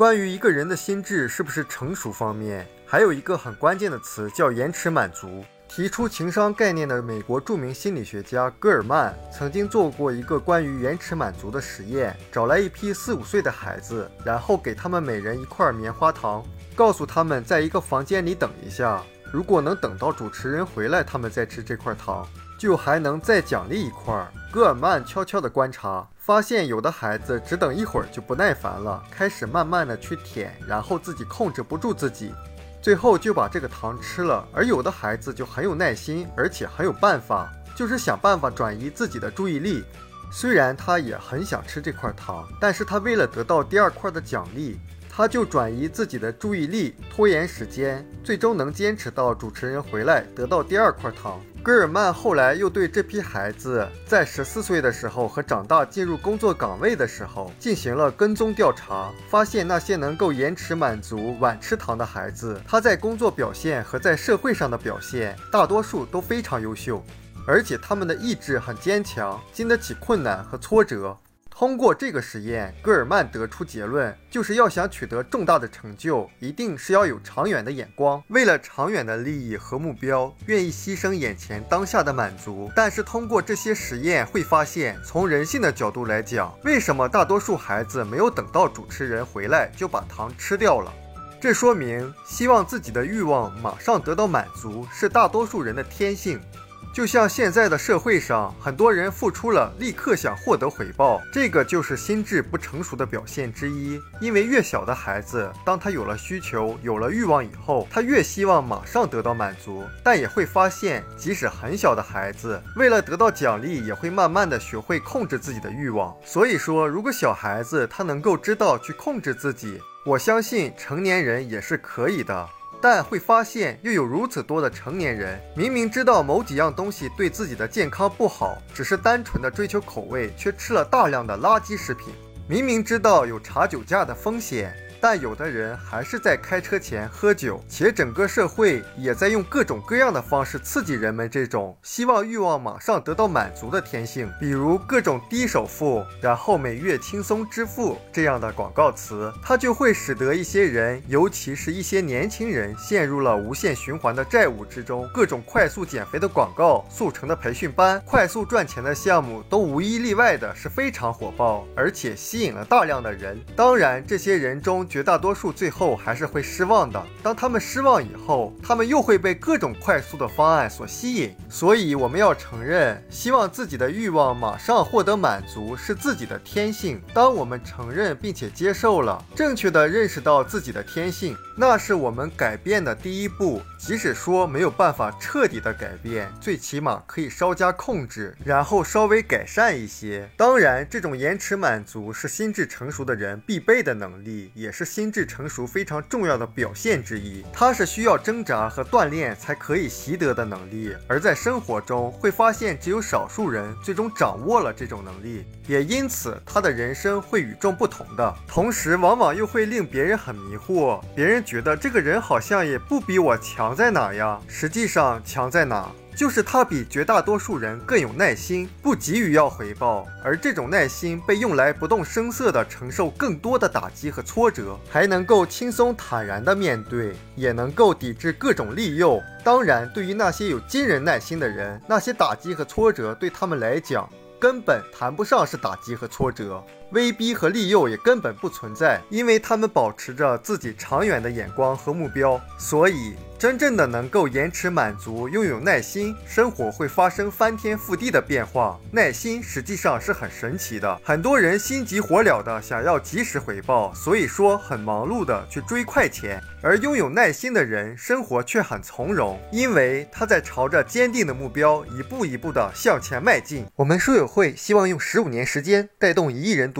关于一个人的心智是不是成熟方面，还有一个很关键的词叫延迟满足。提出情商概念的美国著名心理学家戈尔曼曾经做过一个关于延迟满足的实验，找来一批四五岁的孩子，然后给他们每人一块棉花糖，告诉他们在一个房间里等一下，如果能等到主持人回来，他们再吃这块糖，就还能再奖励一块。戈尔曼悄悄地观察，发现有的孩子只等一会儿就不耐烦了，开始慢慢地去舔，然后自己控制不住自己。最后就把这个糖吃了，而有的孩子就很有耐心，而且很有办法，就是想办法转移自己的注意力。虽然他也很想吃这块糖，但是他为了得到第二块的奖励，他就转移自己的注意力，拖延时间，最终能坚持到主持人回来，得到第二块糖。戈尔曼后来又对这批孩子在十四岁的时候和长大进入工作岗位的时候进行了跟踪调查，发现那些能够延迟满足、晚吃糖的孩子，他在工作表现和在社会上的表现，大多数都非常优秀，而且他们的意志很坚强，经得起困难和挫折。通过这个实验，戈尔曼得出结论，就是要想取得重大的成就，一定是要有长远的眼光，为了长远的利益和目标，愿意牺牲眼前当下的满足。但是通过这些实验会发现，从人性的角度来讲，为什么大多数孩子没有等到主持人回来就把糖吃掉了？这说明希望自己的欲望马上得到满足是大多数人的天性。就像现在的社会上，很多人付出了，立刻想获得回报，这个就是心智不成熟的表现之一。因为越小的孩子，当他有了需求、有了欲望以后，他越希望马上得到满足。但也会发现，即使很小的孩子，为了得到奖励，也会慢慢的学会控制自己的欲望。所以说，如果小孩子他能够知道去控制自己，我相信成年人也是可以的。但会发现，又有如此多的成年人，明明知道某几样东西对自己的健康不好，只是单纯的追求口味，却吃了大量的垃圾食品。明明知道有查酒驾的风险。但有的人还是在开车前喝酒，且整个社会也在用各种各样的方式刺激人们这种希望欲望马上得到满足的天性，比如各种低首付，然后每月轻松支付这样的广告词，它就会使得一些人，尤其是一些年轻人，陷入了无限循环的债务之中。各种快速减肥的广告、速成的培训班、快速赚钱的项目，都无一例外的是非常火爆，而且吸引了大量的人。当然，这些人中，绝大多数最后还是会失望的。当他们失望以后，他们又会被各种快速的方案所吸引。所以，我们要承认，希望自己的欲望马上获得满足是自己的天性。当我们承认并且接受了，正确的认识到自己的天性，那是我们改变的第一步。即使说没有办法彻底的改变，最起码可以稍加控制，然后稍微改善一些。当然，这种延迟满足是心智成熟的人必备的能力，也是心智成熟非常重要的表现之一。它是需要挣扎和锻炼才可以习得的能力。而在生活中，会发现只有少数人最终掌握了这种能力，也因此他的人生会与众不同的。同时，往往又会令别人很迷惑，别人觉得这个人好像也不比我强。在哪呀？实际上强在哪？就是他比绝大多数人更有耐心，不急于要回报，而这种耐心被用来不动声色地承受更多的打击和挫折，还能够轻松坦然地面对，也能够抵制各种利诱。当然，对于那些有惊人耐心的人，那些打击和挫折对他们来讲根本谈不上是打击和挫折。威逼和利诱也根本不存在，因为他们保持着自己长远的眼光和目标，所以真正的能够延迟满足，拥有耐心，生活会发生翻天覆地的变化。耐心实际上是很神奇的，很多人心急火燎的想要及时回报，所以说很忙碌的去追快钱，而拥有耐心的人生活却很从容，因为他在朝着坚定的目标一步一步的向前迈进。我们书友会希望用十五年时间带动一亿人读。